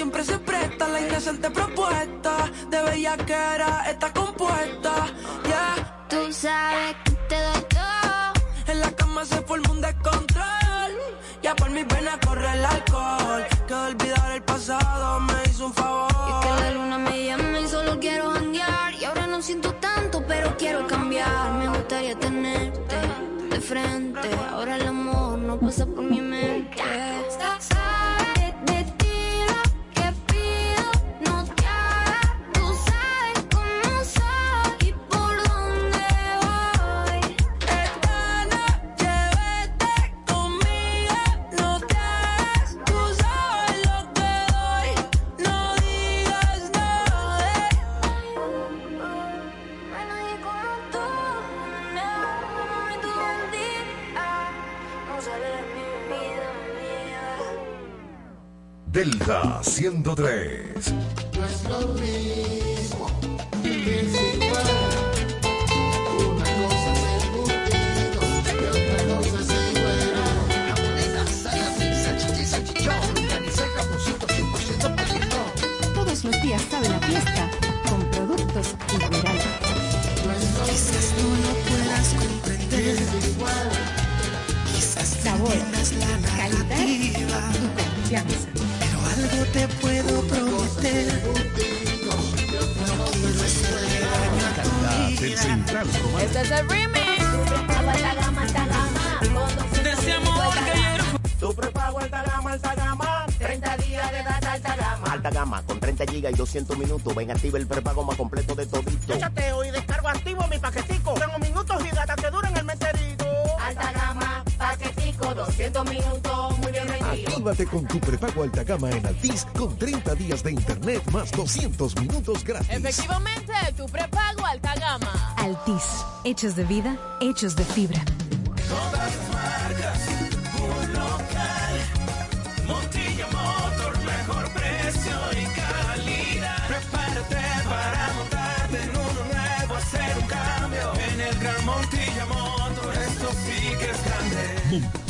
siempre se presta la indecente propuesta. De bellaquera está compuesta, yeah. Tú sabes que te doy todo. En la cama se forma un descontrol. Ya por mi pena corre el alcohol. Que olvidar el pasado me hizo un favor. Y es que la luna me llama y solo quiero janguear. Y ahora no siento tanto, pero quiero cambiar. Me gustaría tenerte de frente. Ahora el amor no pasa por mi mente. De Delta 103. No es lo mismo, es igual. Una cosa es embutido y otra cosa es igual. Jamoneta, salsa, pizza, chichi, salchichón, carne seca, pusito, 100% poquito. Todos los días sabe la fiesta con productos Igueral. No es lo Quizás no lo puedas comprender, quizás Sabor, calidad y confianza. Algo te puedo prometer. No quiero hacerle daño a tu vida. Central. Este es el remix. Alta gama, alta gama. Tu prepago alta gama, alta gama. 30 días de data alta gama. Alta gama, con 30 gigas y 200 minutos. Ven, activa el prepago más completo de todito. Chateo y descargo activo mi paquetico. 100 minutos muy bien rendido. Actívate con tu prepago alta gama en Altis con 30 días de internet más 200 minutos gratis. Efectivamente, tu prepago alta gama. Altis, hechos de vida, hechos de fibra. Todas las marcas, un local, Montilla Motor, mejor precio y calidad. Prepárate para montarte en uno nuevo, hacer un cambio en el Gran Montilla Motor. Esto sí que es grande.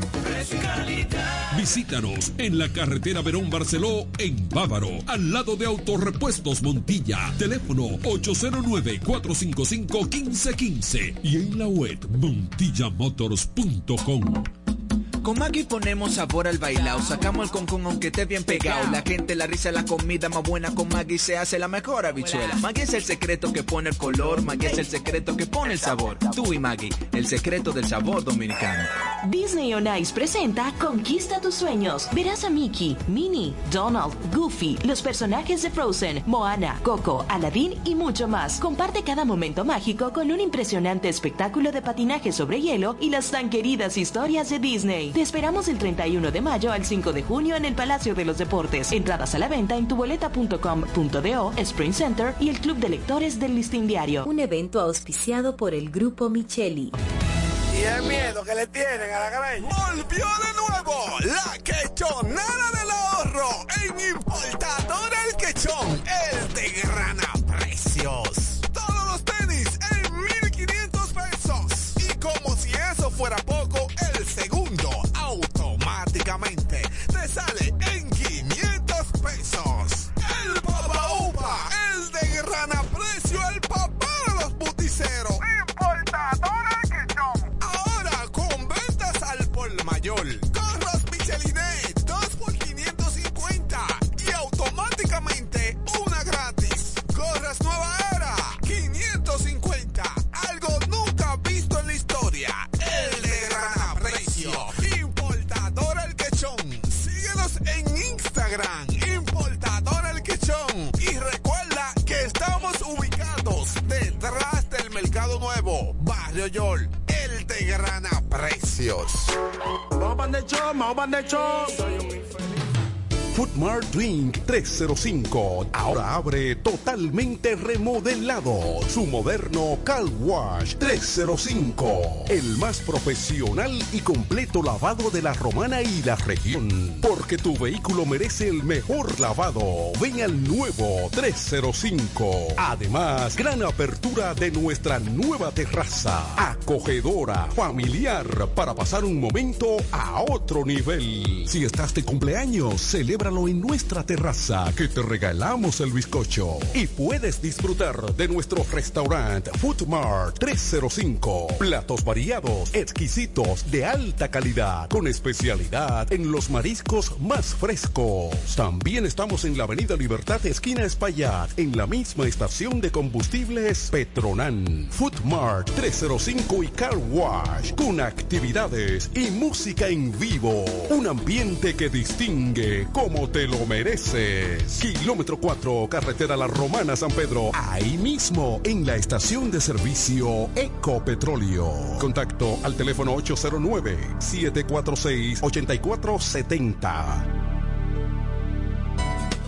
Visítanos en la carretera Verón Barceló, en Bávaro, al lado de Autorepuestos Montilla. Teléfono 809-455-1515 y en la web montillamotors.com. Con Maggie ponemos sabor al bailao, sacamos el concón aunque esté bien pegado. La gente, la risa, la comida más buena con Maggie se hace la mejor habichuela. Maggie es el secreto que pone el color, Maggie es el secreto que pone el sabor. Tú y Maggie, el secreto del sabor dominicano. Disney on Ice presenta Conquista tus sueños. Verás a Mickey, Minnie, Donald, Goofy, los personajes de Frozen, Moana, Coco, Aladdin y mucho más. Comparte cada momento mágico con un impresionante espectáculo de patinaje sobre hielo y las tan queridas historias de Disney. Te esperamos del 31 de mayo al 5 de junio en el Palacio de los Deportes. Entradas a la venta en tuboleta.com.do, Spring Center y el Club de Lectores del Listín Diario. Un evento auspiciado por el Grupo Micheli. Y el miedo que le tienen a la cabeza. Volvió de nuevo la quechonada del ahorro en Importador 305 ahora abre totalmente remodelado su moderno Car Wash 305, el más profesional y completo lavado de la romana y la región. Porque tu vehículo merece el mejor lavado. Ven al nuevo 305. Además, gran apertura de nuestra nueva terraza, acogedora, familiar, para pasar un momento a otro nivel. Si estás de cumpleaños, celébralo en nuestra terraza, que te regalamos el bizcocho. Y puedes disfrutar de nuestro restaurante Food Mart 305. Platos variados, exquisitos, de alta calidad, con especialidad en los mariscos más frescos. También estamos en la Avenida Libertad, esquina Espaillat, en la misma estación de combustibles Petronan. Food Mart 305 y Car Wash, con actividades y música en vivo. Un ambiente que distingue como te lo mereces. Kilómetro 4, carretera La Romana San Pedro. Ahí mismo, en la estación de servicio Ecopetróleo. Contacto al teléfono 809-746-8470.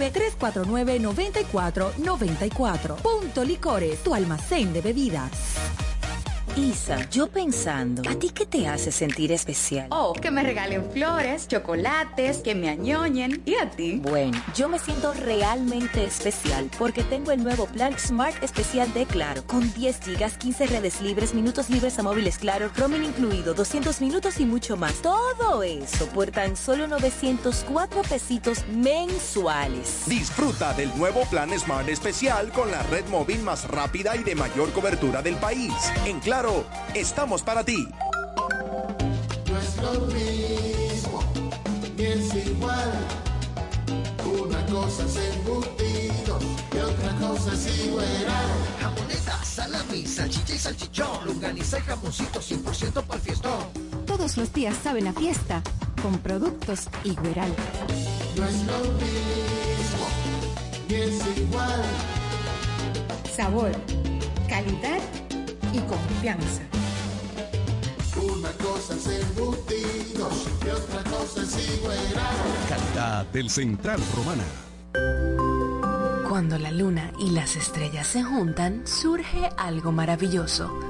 809-349-9494. Punto Licores, tu almacén de bebidas. Isa, yo pensando, ¿a ti qué te hace sentir especial? Oh, que me regalen flores, chocolates, que me añoñen. ¿Y a ti? Bueno, yo me siento realmente especial porque tengo el nuevo plan Smart Especial de Claro, con 10 gigas, 15 redes libres, minutos libres a móviles Claro, roaming incluido, 200 minutos y mucho más. Todo eso por tan solo 904 pesitos mensuales. Disfruta del nuevo plan Smart Especial con la red móvil más rápida y de mayor cobertura del país. En Claro, estamos para ti. No es lo mismo, ni es igual. Una cosa es embutido y otra cosa es igual. Jamoneta, salami, salchicha y salchichón, longaniza y jamoncito 100% para el fiestón. Todos los días saben a fiesta con productos Igueral. No es lo mismo, ni es igual. Sabor, calidad y confianza. Una cosa es embutidos y otra cosa es igual. Calidad del Central Romana. Cuando la luna y las estrellas se juntan, surge algo maravilloso.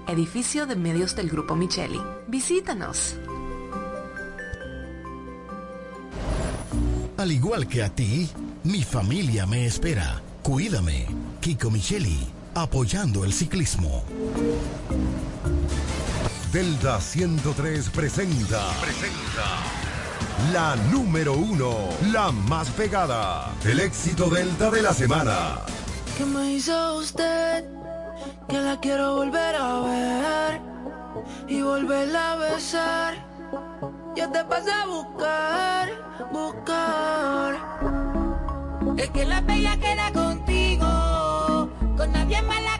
edificio de medios del Grupo Micheli. Visítanos. Al igual que a ti, mi familia me espera. Cuídame. Kiko Micheli, apoyando el ciclismo. Delta 103 presenta. Presenta. La número uno, la más pegada. El éxito Delta de la semana. ¿Qué me hizo usted? que la quiero volver a ver y volverla a besar. Yo te pasé a buscar, buscar. Es que la bella queda contigo, con nadie más la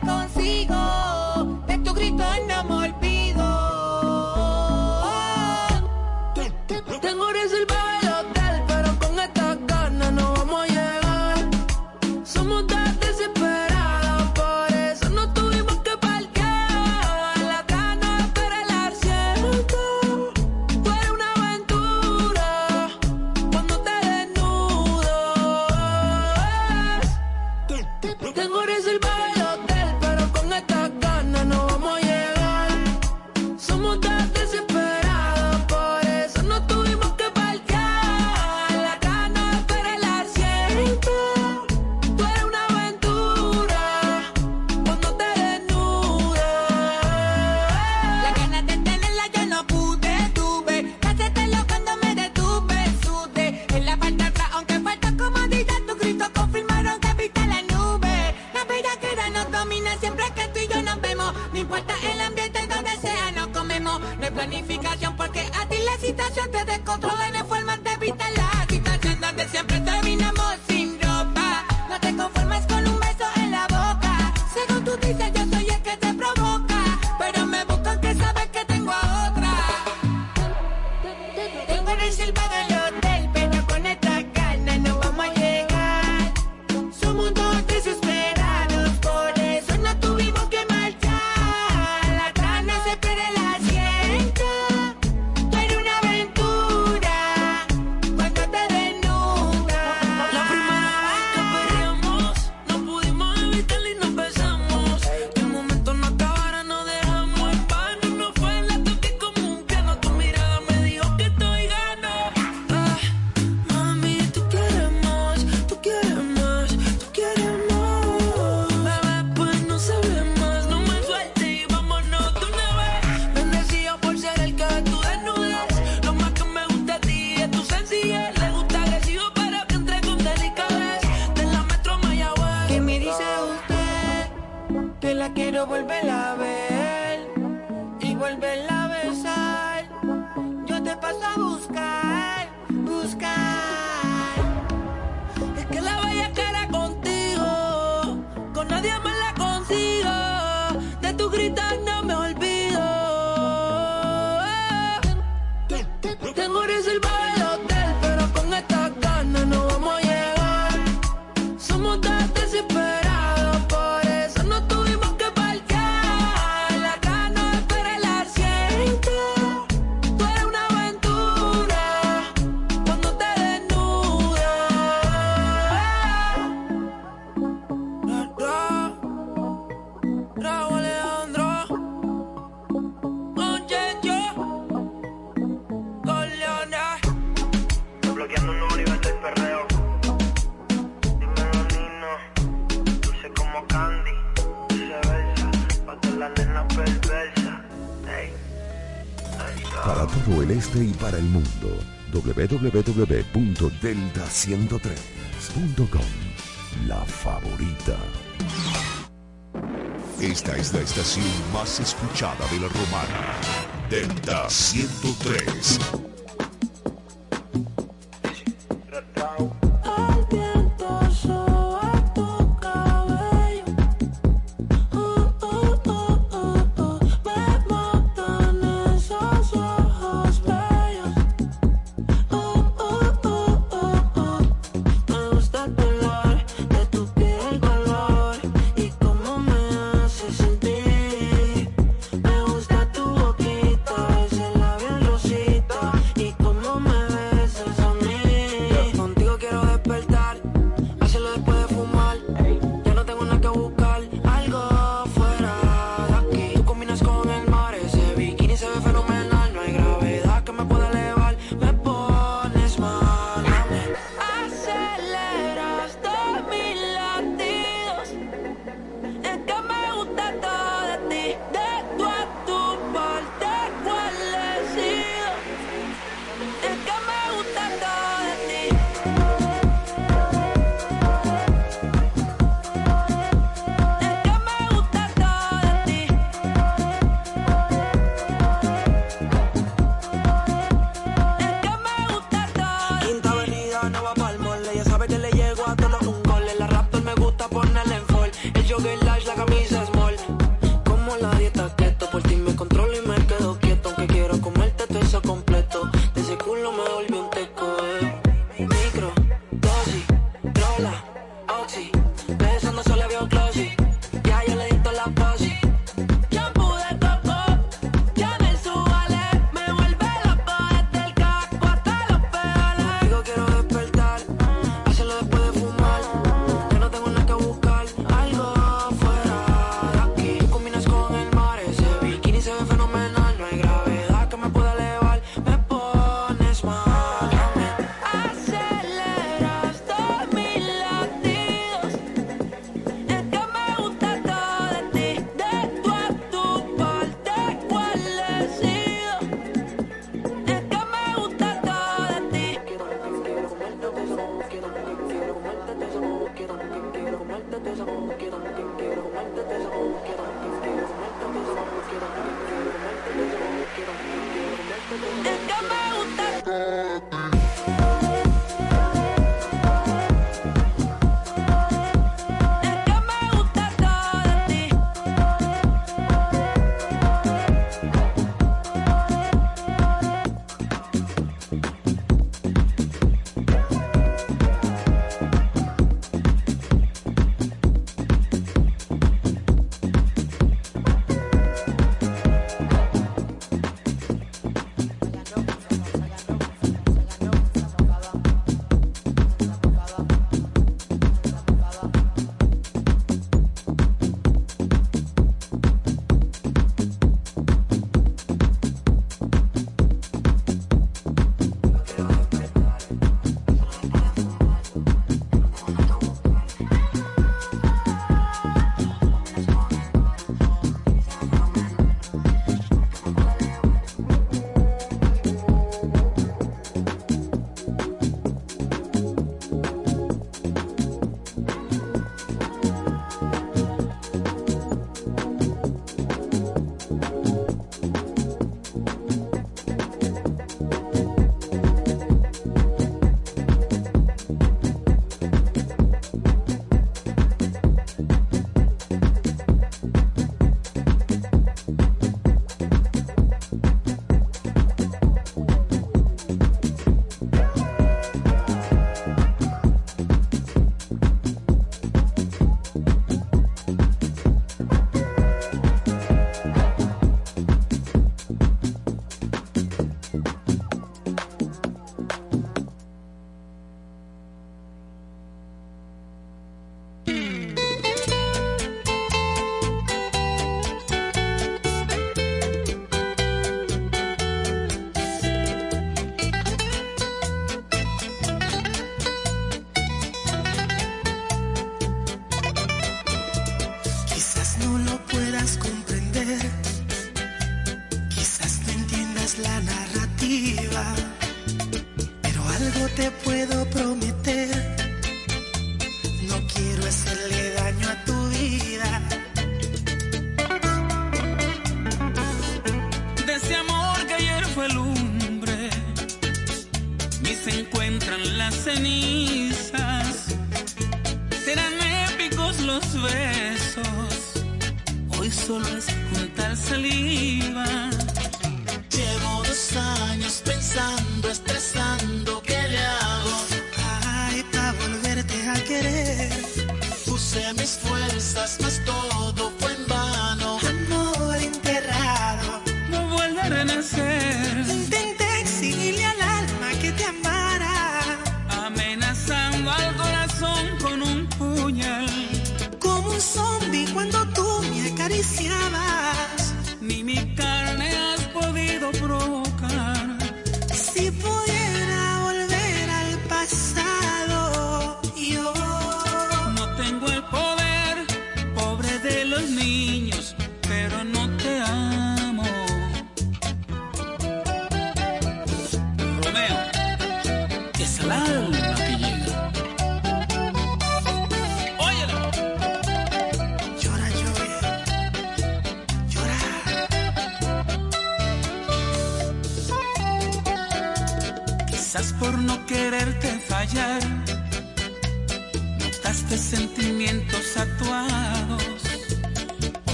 www.delta103.com. La favorita. Esta es la estación más escuchada de la romana. Delta 103. It's coming!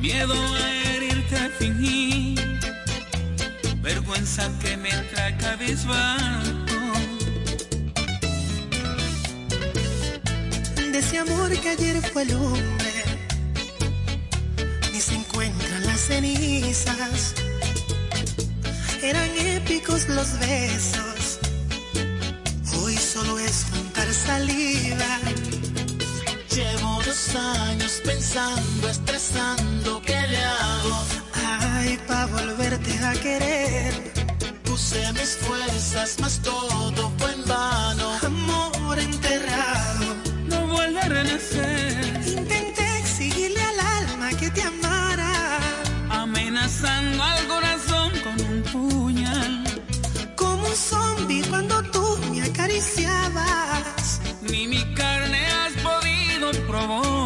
Miedo a herirte fingí, vergüenza que me trae cabizbajo. de ese amor que ayer fue lumbre, ni se encuentran las cenizas. Eran épicos los besos, hoy solo es juntar saliva. Años pensando, estresando, ¿qué le hago? Ay, pa' volverte a querer. Puse mis fuerzas, mas todo fue en vano. Amor enterrado. No vuelve a renacer, Intenté exigirle al alma que te amara. amenazando al corazón con un puñal. Como un zombie cuando tú me acariciabas. Ni mi carne robó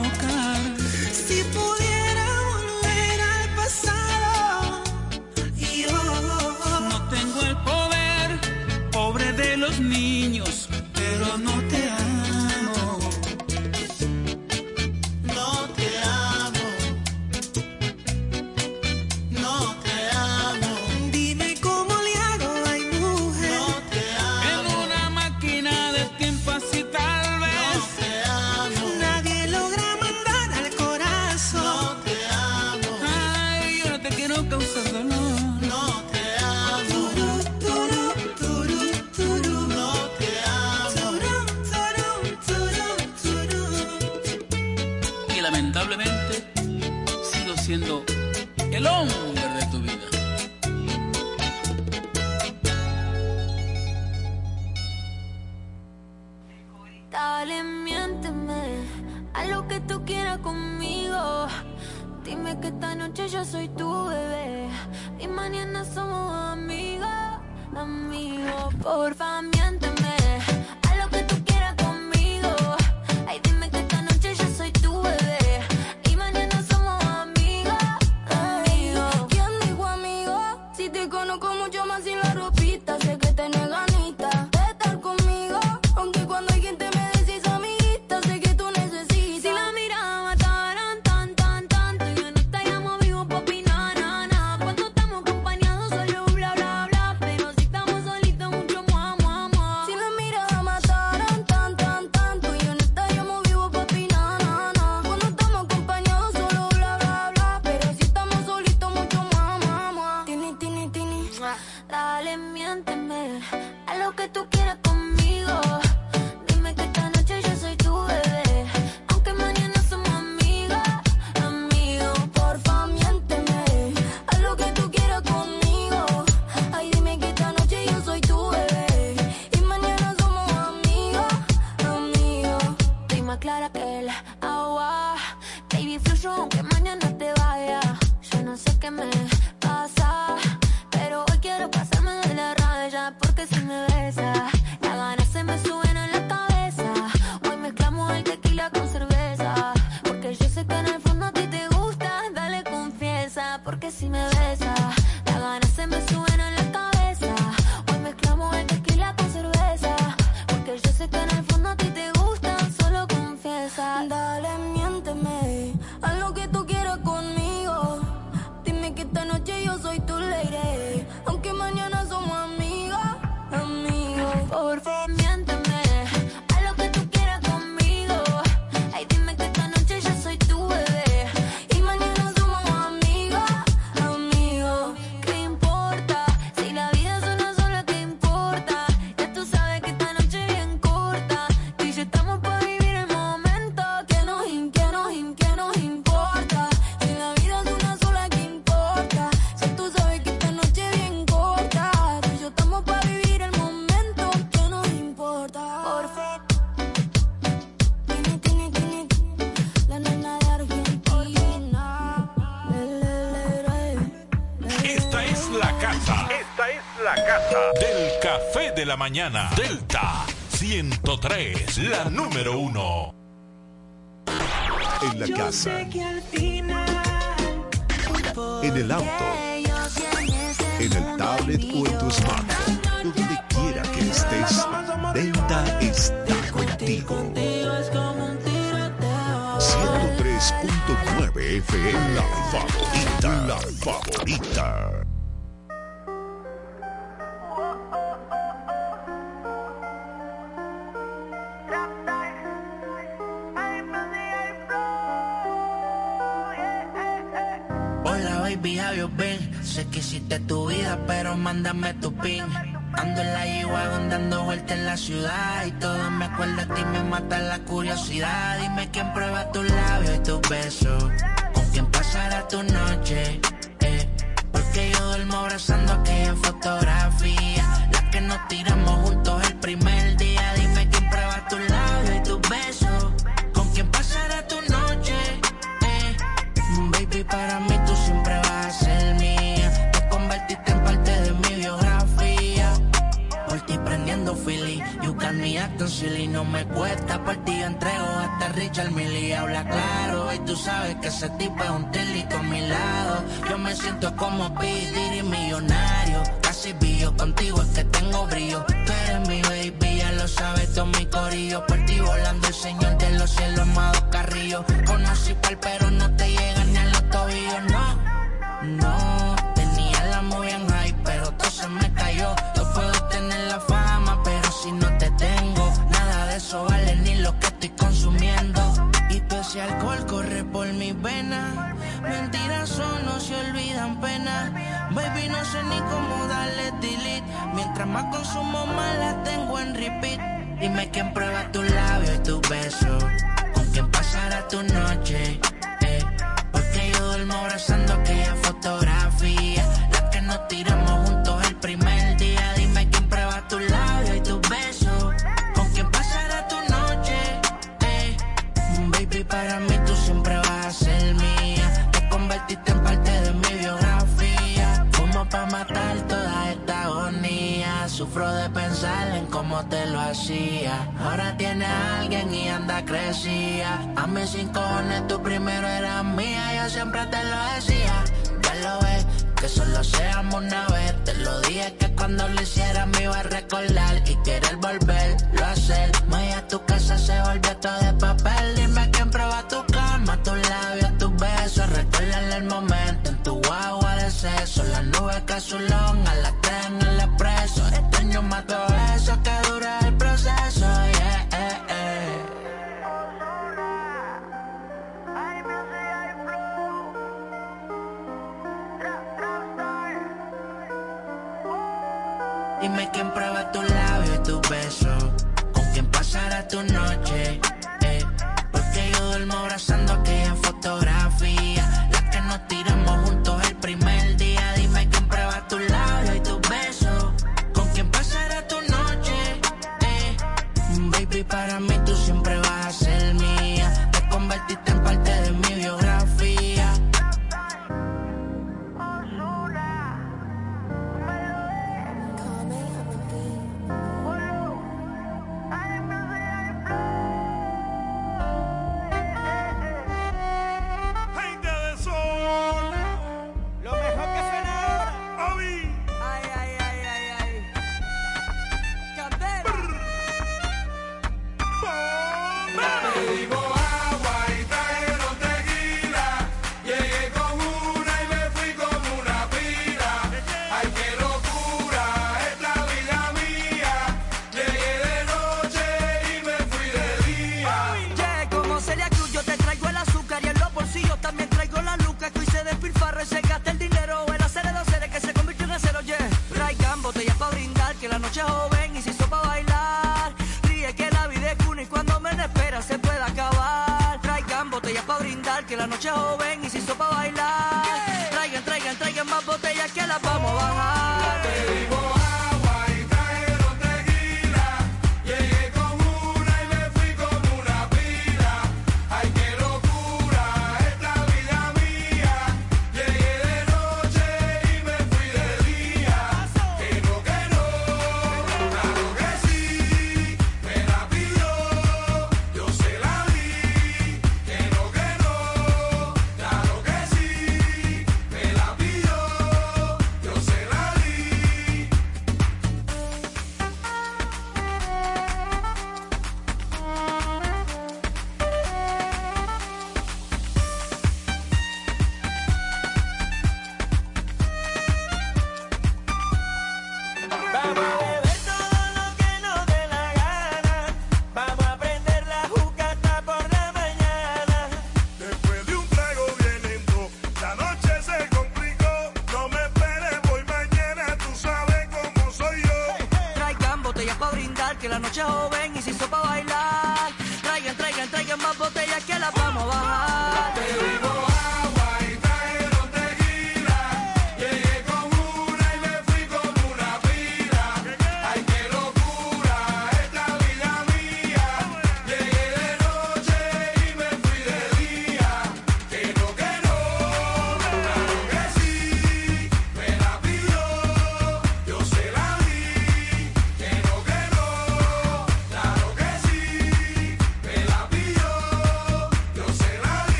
soy tu bebé y mañana somos amigos, amigos. Porfa, miénteme. mañana. Delta 103, la número uno. En la casa. En el auto. En el tablet o en tu smartphone. Donde quiera que estés, Delta está contigo. 103.9 FM, la favorita, la favorita. dando vueltas en la ciudad y todo me acuerda a ti me mata la curiosidad. Dime quién prueba tus labios y tus besos, con quién pasará tu noche. Eh? Porque yo duermo abrazando aquella fotografía, la que nos tiramos juntos el primero me cuesta, por ti yo entrego hasta Richard Milly habla claro. Y tú sabes que ese tipo es un telito a mi lado. Yo me siento como P. y millonario. Casi billo, contigo es que tengo brillo. Tú eres mi baby, ya lo sabes, todo mi corillo. Por ti volando el señor de los cielos, amado Carrillo. Conocí pal, pero no te llegan ni a los tobillos, no, no. eso vale ni lo que estoy consumiendo. Y todo ese alcohol corre por mis venas. Mentiras son, no se olvidan penas. Baby, no sé ni cómo darle delete. Mientras más consumo, más la tengo en repeat. Dime quién prueba tus labios y tus besos. Con quién pasará tu noche. Eh? Porque yo duermo abrazando aquella fotografía. La que nos tiramos juntos te lo hacía. Ahora tiene a alguien y anda crecía. A mis cinco cojones tú primero eras mía, yo siempre te lo decía. Ya lo ves, que solo seamos una vez. Te lo dije que cuando lo hiciera me iba a recordar y querer volverlo a hacer. Voy a tu casa, se volvió todo de papel. Dime quién prueba tu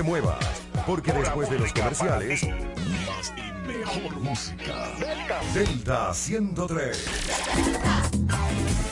te muevas, porque después de los comerciales, y mejor música. Delta 103.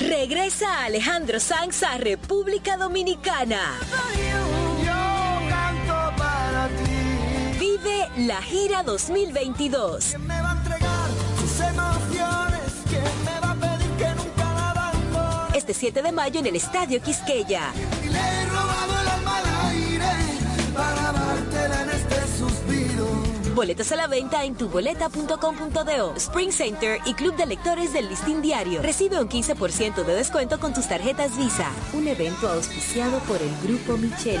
Regresa Alejandro Sanz a República Dominicana. Yo canto para ti. Vive la gira 2022. Me va a entregar sus emociones. ¿Quién me va a pedir que nunca la abandone? Este 7 de mayo en el Estadio Quisqueya. Boletas a la venta en tuboleta.com.do, Spring Center y Club de Lectores del Listín Diario. Recibe un 15% de descuento con tus tarjetas Visa. Un evento auspiciado por el Grupo Micheli.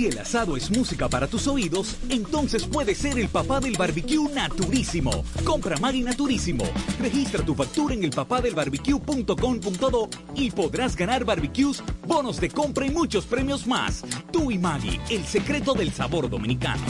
Si el asado es música para tus oídos, entonces puede ser el papá del barbecue naturísimo. Compra Maggi Naturísimo. Registra tu factura en elpapadelbarbecue.com.do y podrás ganar barbecues, bonos de compra y muchos premios más. Tú y Maggi, el secreto del sabor dominicano.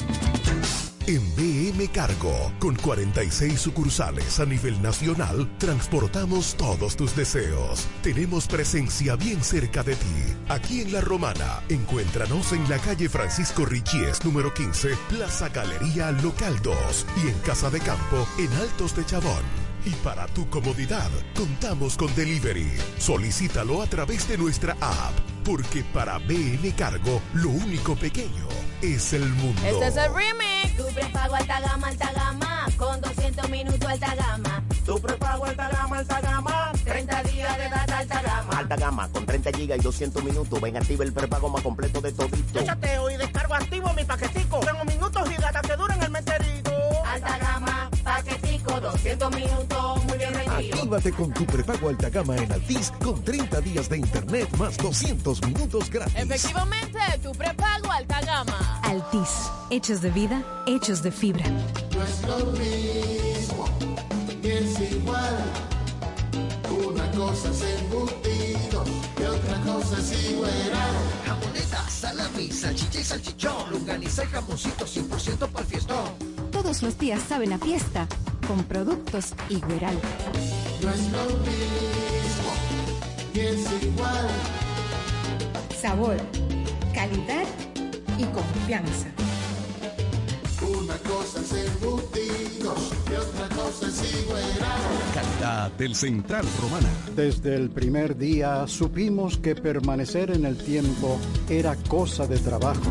En BM Cargo, con 46 sucursales a nivel nacional, transportamos todos tus deseos. Tenemos presencia bien cerca de ti. Aquí en La Romana, encuéntranos en la calle Francisco Richies, número 15, Plaza Galería Local 2 y en Casa de Campo, en Altos de Chabón. Y para tu comodidad, contamos con delivery. Solicítalo a través de nuestra app, porque para BM Cargo, lo único pequeño es el mundo. Este es el remix. Prepago alta gama, alta gama. Con 200 minutos alta gama. Tu prepago alta gama, alta gama. 30 días de data alta gama. Alta gama con 30 gigas y 200 minutos. Ven, activa el prepago más completo de todito. Yo chateo y descargo activo mi paquetico. Tengo minutos y data que duran el meterito. Alta gama, paquetico, 200 minutos, muy bien rendido. Actívate con tu prepago alta gama en Altis con 30 días de internet más 200 minutos gratis. Efectivamente, tu prepago alta gama. Altis, hechos de vida, hechos de fibra. No es lo mismo, ni es igual. Una cosa es embutido y otra cosa es igual. Jamoneta, salami, salchicha y salchichón. Lunganiza y jamoncito 100% para el fiestón. Todos los días saben a fiesta con productos Igueral. No es lo mismo, ni es igual. Sabor, calidad y confianza. Una cosa es embutido y otra cosa es igual. Calidad del Central Romana. Desde el primer día supimos que permanecer en el tiempo era cosa de trabajo.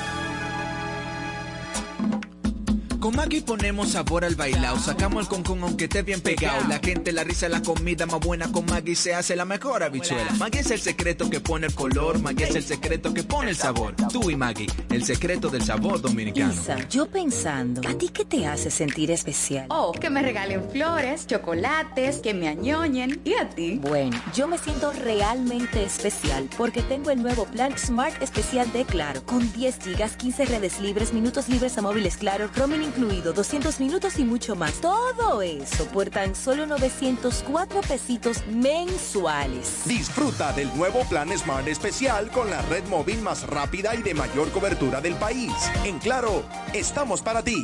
Con Maggie ponemos sabor al bailao, sacamos el concón aunque esté bien pegado. La gente, la risa, la comida más buena con Maggie se hace la mejor habichuela. Maggie es el secreto que pone el color, Maggie es el secreto que pone el sabor. Tú y Maggie, el secreto del sabor dominicano. Isa, yo pensando, ¿a ti qué te hace sentir especial? Oh, que me regalen flores, chocolates, que me añoñen. ¿Y a ti? Bueno, yo me siento realmente especial porque tengo el nuevo plan Smart Especial de Claro, con 10 gigas, 15 redes libres, minutos libres a móviles Claro, roaming incluido, 200 minutos y mucho más. Todo eso por tan solo 904 pesitos mensuales. Disfruta del nuevo plan Smart Especial con la red móvil más rápida y de mayor cobertura del país. En Claro, estamos para ti.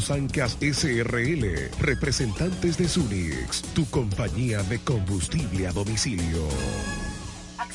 Sancas SRL, representantes de Sunix, tu compañía de combustible a domicilio.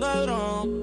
un ladrón.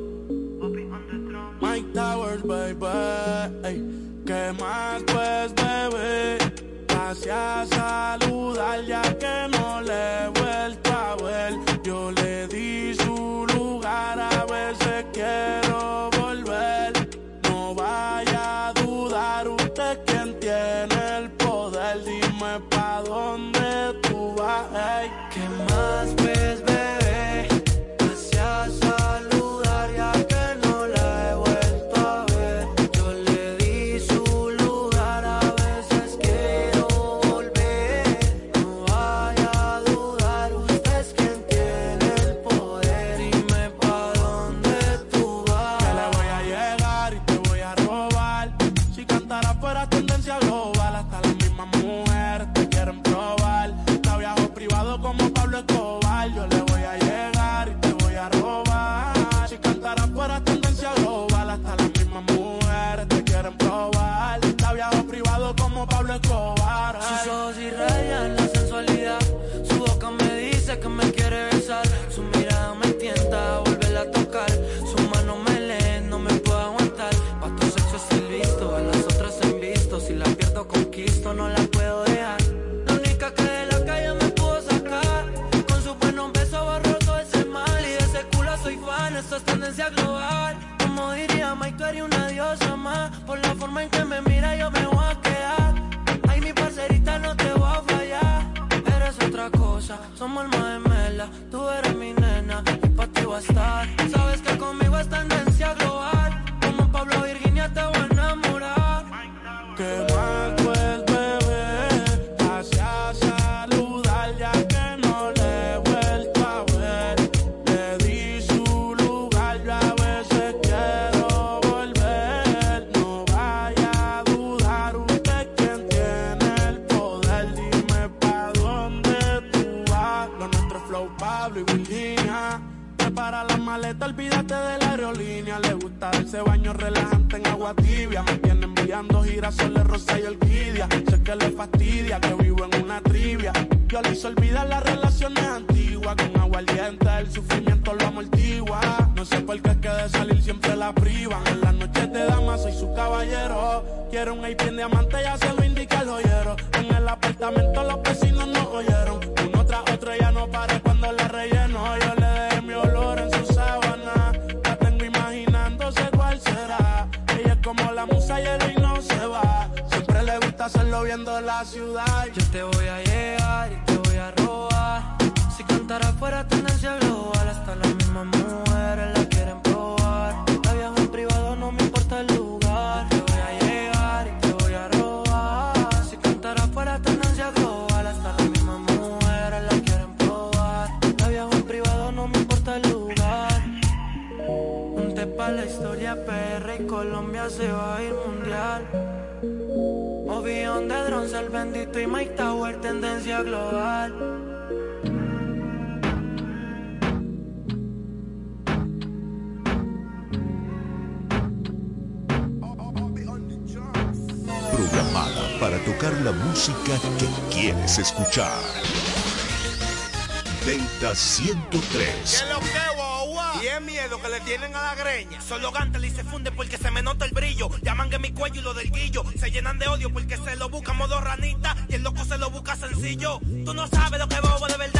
en mi cuello y lo del guillo. Se llenan de odio porque se lo busca modo ranita y el loco se lo busca sencillo. Tú no sabes lo que bobo de verdad.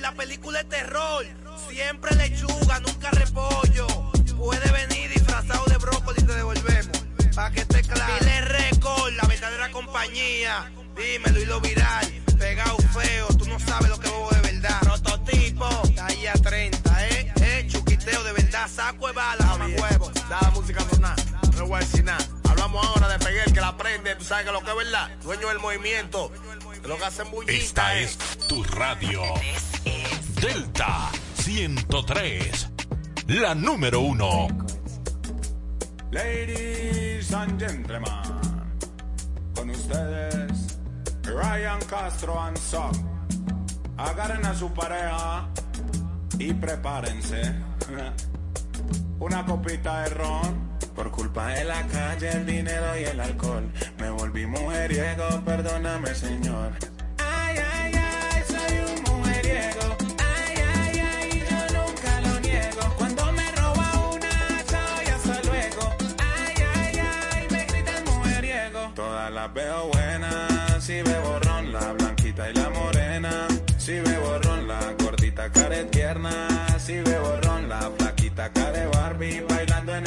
La película de terror. Siempre lechuga, nunca repollo. Puede venir disfrazado de brócoli y te devolvemos. Pa' que esté claro. Dile Record, la verdadera compañía. Dímelo y lo viral. Pegado feo, tú no sabes lo que bobo de verdad. Prototipo, ahí a 30, eh. Eh, chuquiteo de verdad. Saco de bala, mamá huevo. Da la música sonar, no voy a decir nada. Hablamos ahora de Peguel, que la prende, tú sabes que lo que es verdad. Dueño del movimiento, que lo que hacen bullita. Esta eh. es tu radio. Delta 103. La número uno. Ladies and gentlemen, con ustedes, Ryan Castro and Son. Agarren a su pareja y prepárense. Una copita de ron. Por culpa de la calle, el dinero y el alcohol. Me volví mujeriego, perdóname, señor. Las veo buenas, si bebo ron, la blanquita y la morena. Si bebo ron, la gordita care tierna. Si bebo ron, la flaquita care Barbie bailando en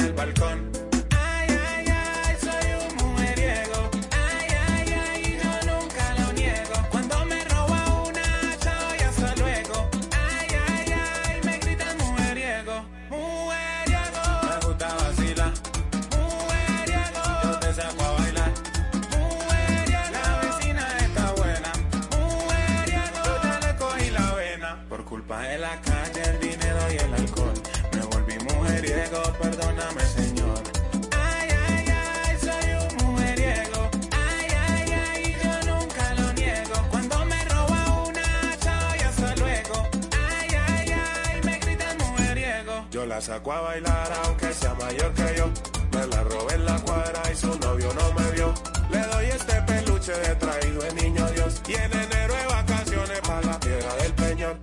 la saco a bailar aunque sea mayor que yo. Me la robé en la cuadra y su novio no me vio. Le doy este peluche de traído de niño Dios. Y en enero de vacaciones para la piedra del peñón.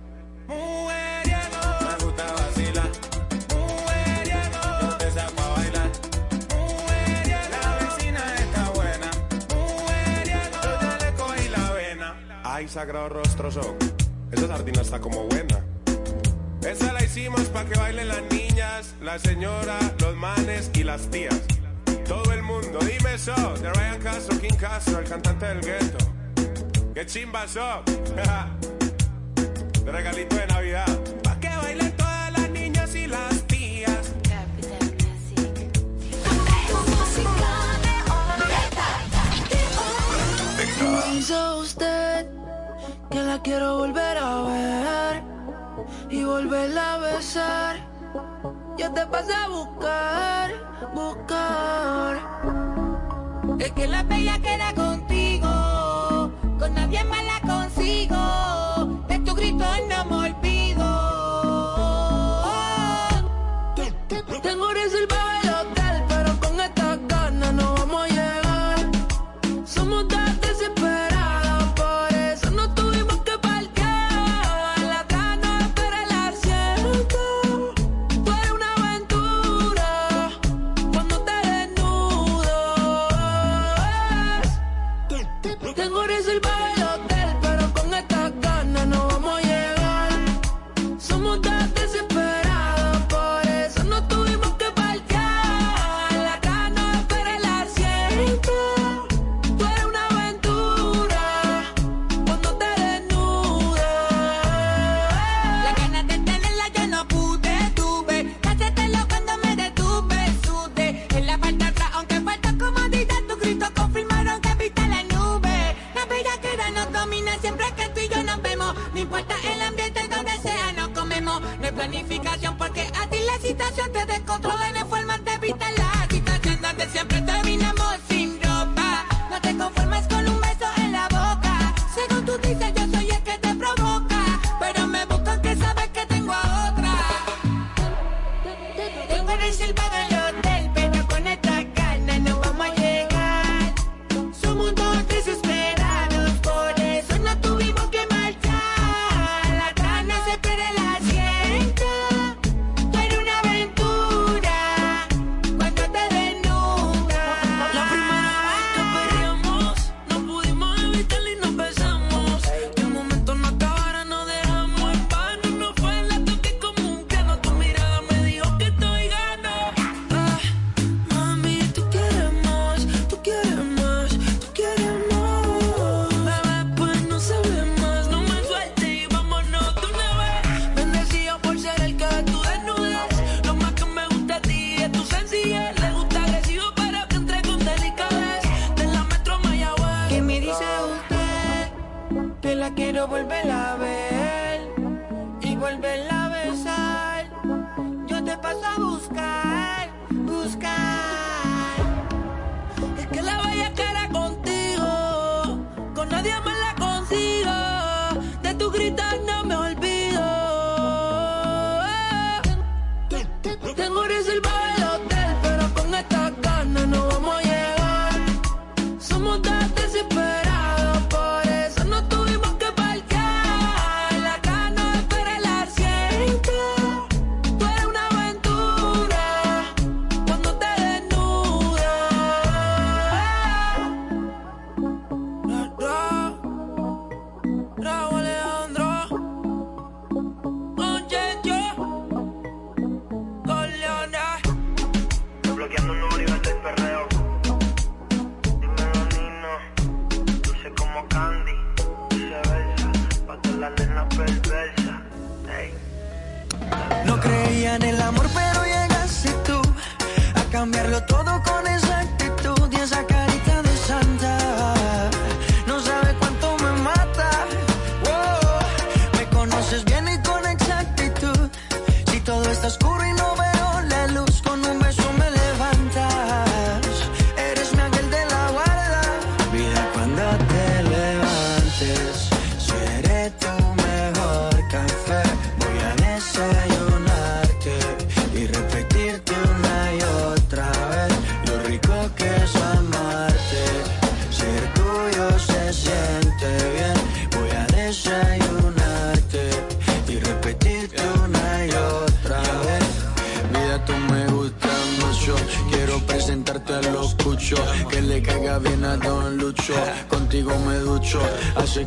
Mujeriego. Me gusta vacilar. Mujeriego. Yo te saco a bailar. Mujeriego. La vecina está buena. Mujeriego. Yo ya le cogí la vena. Ay, sagrado rostro son. Esa sardina está como buena. Esa la hicimos para que bailen las niñas, la señora, los manes y las tías. Todo el mundo, dime eso, de Ryan Castro, King Castro, el cantante del gueto. ¡Qué chimba eso! de regalito de Navidad. Pa' que bailen todas las niñas y las tías. Dice usted que la quiero volver a ver y volverla a besar. Yo te pasé a buscar, buscar. Es que la bella queda contigo, con nadie más la consigo.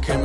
Hace que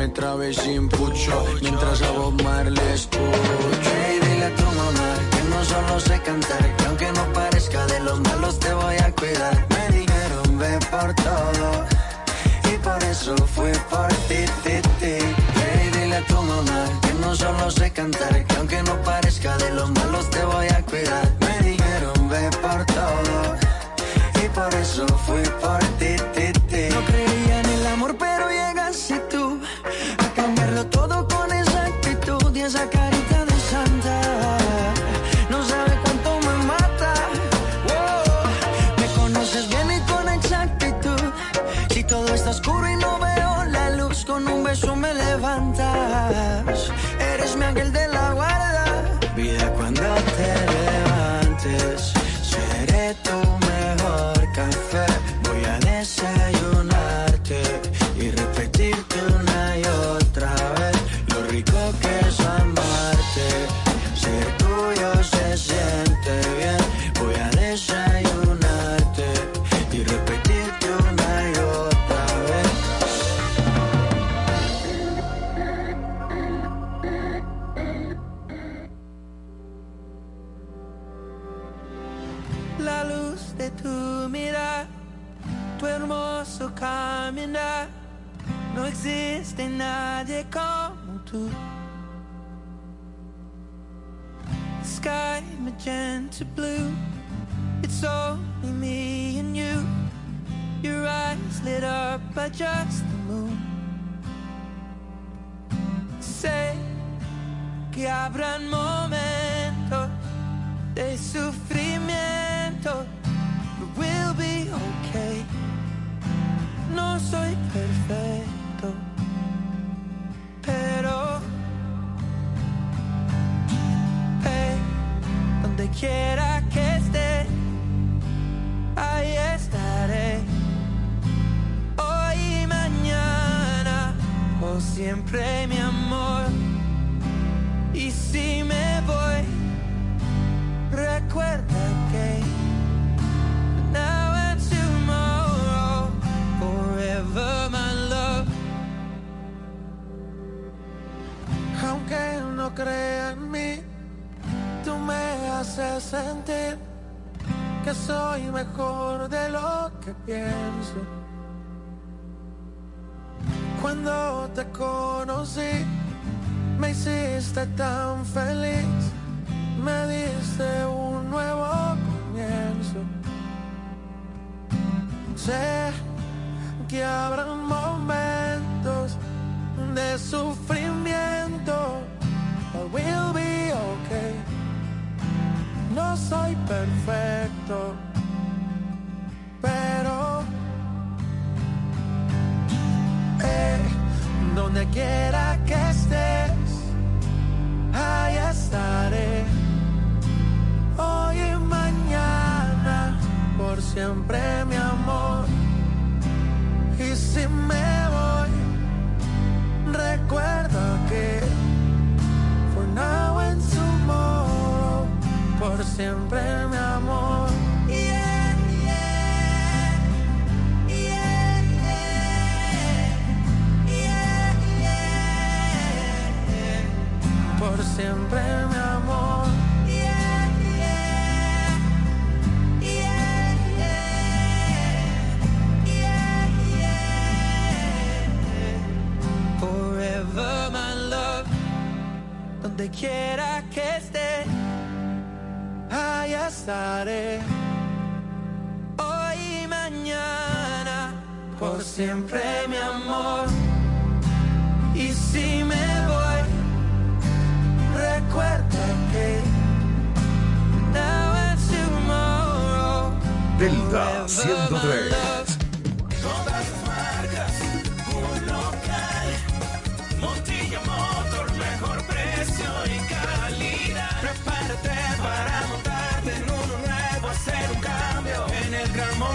me haces sentir que soy mejor de lo que pienso. Cuando te conocí, me hiciste tan feliz, me diste un nuevo comienzo. Sé que habrán momentos de sufrimiento, but we'll be okay. No soy perfecto, pero eh, donde quiera que estés, ahí estaré. Hoy y mañana, por siempre mi amor. Y si me voy, recuerda siempre mi amor. Yeah, yeah, yeah, Por siempre mi amor. Forever my love, donde quiera que esté, ahí estaré. hoy y mañana, por siempre mi amor. Y si me voy, recuerda que now and tomorrow, Delta forever my 103. En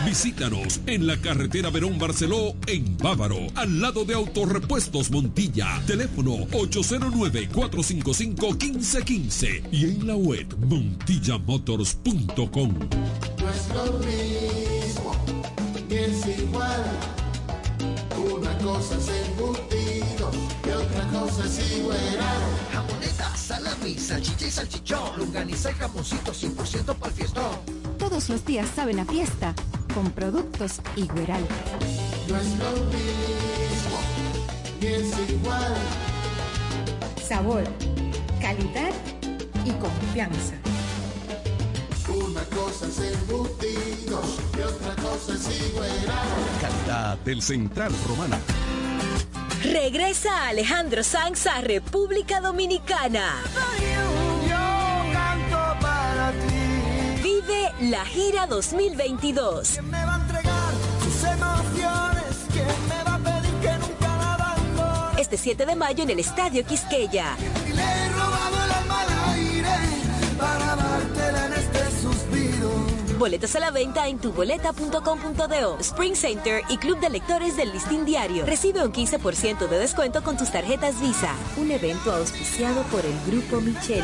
Visítanos en la carretera Verón Barceló, en Bávaro, al lado de Autorepuestos Montilla. Teléfono 809-455-1515 y en la web montillamotors.com. No es lo mismo, ni es igual. Una cosa es embutido y otra cosa es igual. Jamoneta, salami, salchicha y salchichón, longaniza y jamoncito 100% para el fiestón. Todos los días saben a fiesta con productos Igueral. No es lo mismo, ni es igual. Sabor, calidad y confianza. Una cosa es embutidos y otra cosa es igual. Calidad del Central Romana. Regresa Alejandro Sanz a República Dominicana. Yo canto para ti. Vive la gira 2022. ¿Quién me va a entregar sus emociones? ¿Quién me va a pedir que nunca la abandone? Este 7 de mayo en el Estadio Quisqueya. Y le he robado el alma al aire para dártela en este suspiro. Boletos a la venta en tuboleta.com.do, Spring Center y Club de Lectores del Listín Diario. Recibe un 15% de descuento con tus tarjetas Visa. Un evento auspiciado por el Grupo Micheli.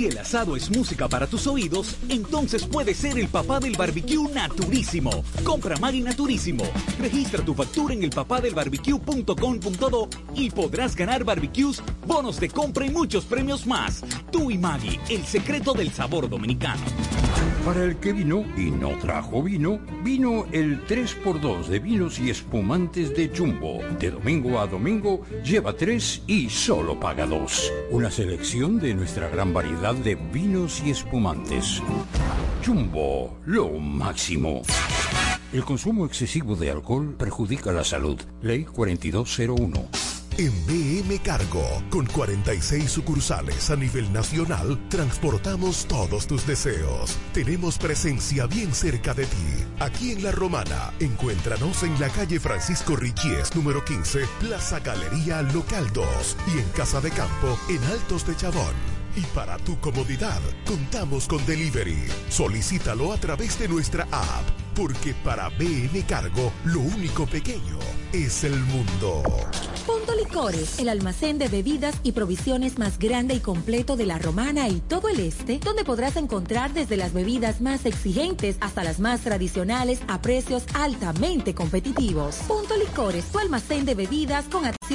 Si el asado es música para tus oídos, entonces puede ser el papá del barbecue naturísimo. Compra Maggi Naturísimo. Registra tu factura en elpapadelbarbecue.com.do y podrás ganar barbecues, bonos de compra y muchos premios más. Tú y Maggi, el secreto del sabor dominicano. Para el que vino y no trajo vino, vino el 3x2 de vinos y espumantes de Jumbo. De domingo a domingo, lleva 3 y solo paga 2. Una selección de nuestra gran de vinos y espumantes. Jumbo, lo máximo. El consumo excesivo de alcohol perjudica la salud. Ley 4201. En BM Cargo, con 46 sucursales a nivel nacional, transportamos todos tus deseos. Tenemos presencia bien cerca de ti. Aquí en La Romana, encuéntranos en la calle Francisco Richies, número 15, Plaza Galería Local 2 y en Casa de Campo, en Altos de Chabón. Y para tu comodidad, contamos con delivery. Solicítalo a través de nuestra app, porque para BM Cargo, lo único pequeño es el mundo. Punto Licores, el almacén de bebidas y provisiones más grande y completo de la Romana y todo el este, donde podrás encontrar desde las bebidas más exigentes hasta las más tradicionales a precios altamente competitivos. Punto Licores, tu almacén de bebidas con acciones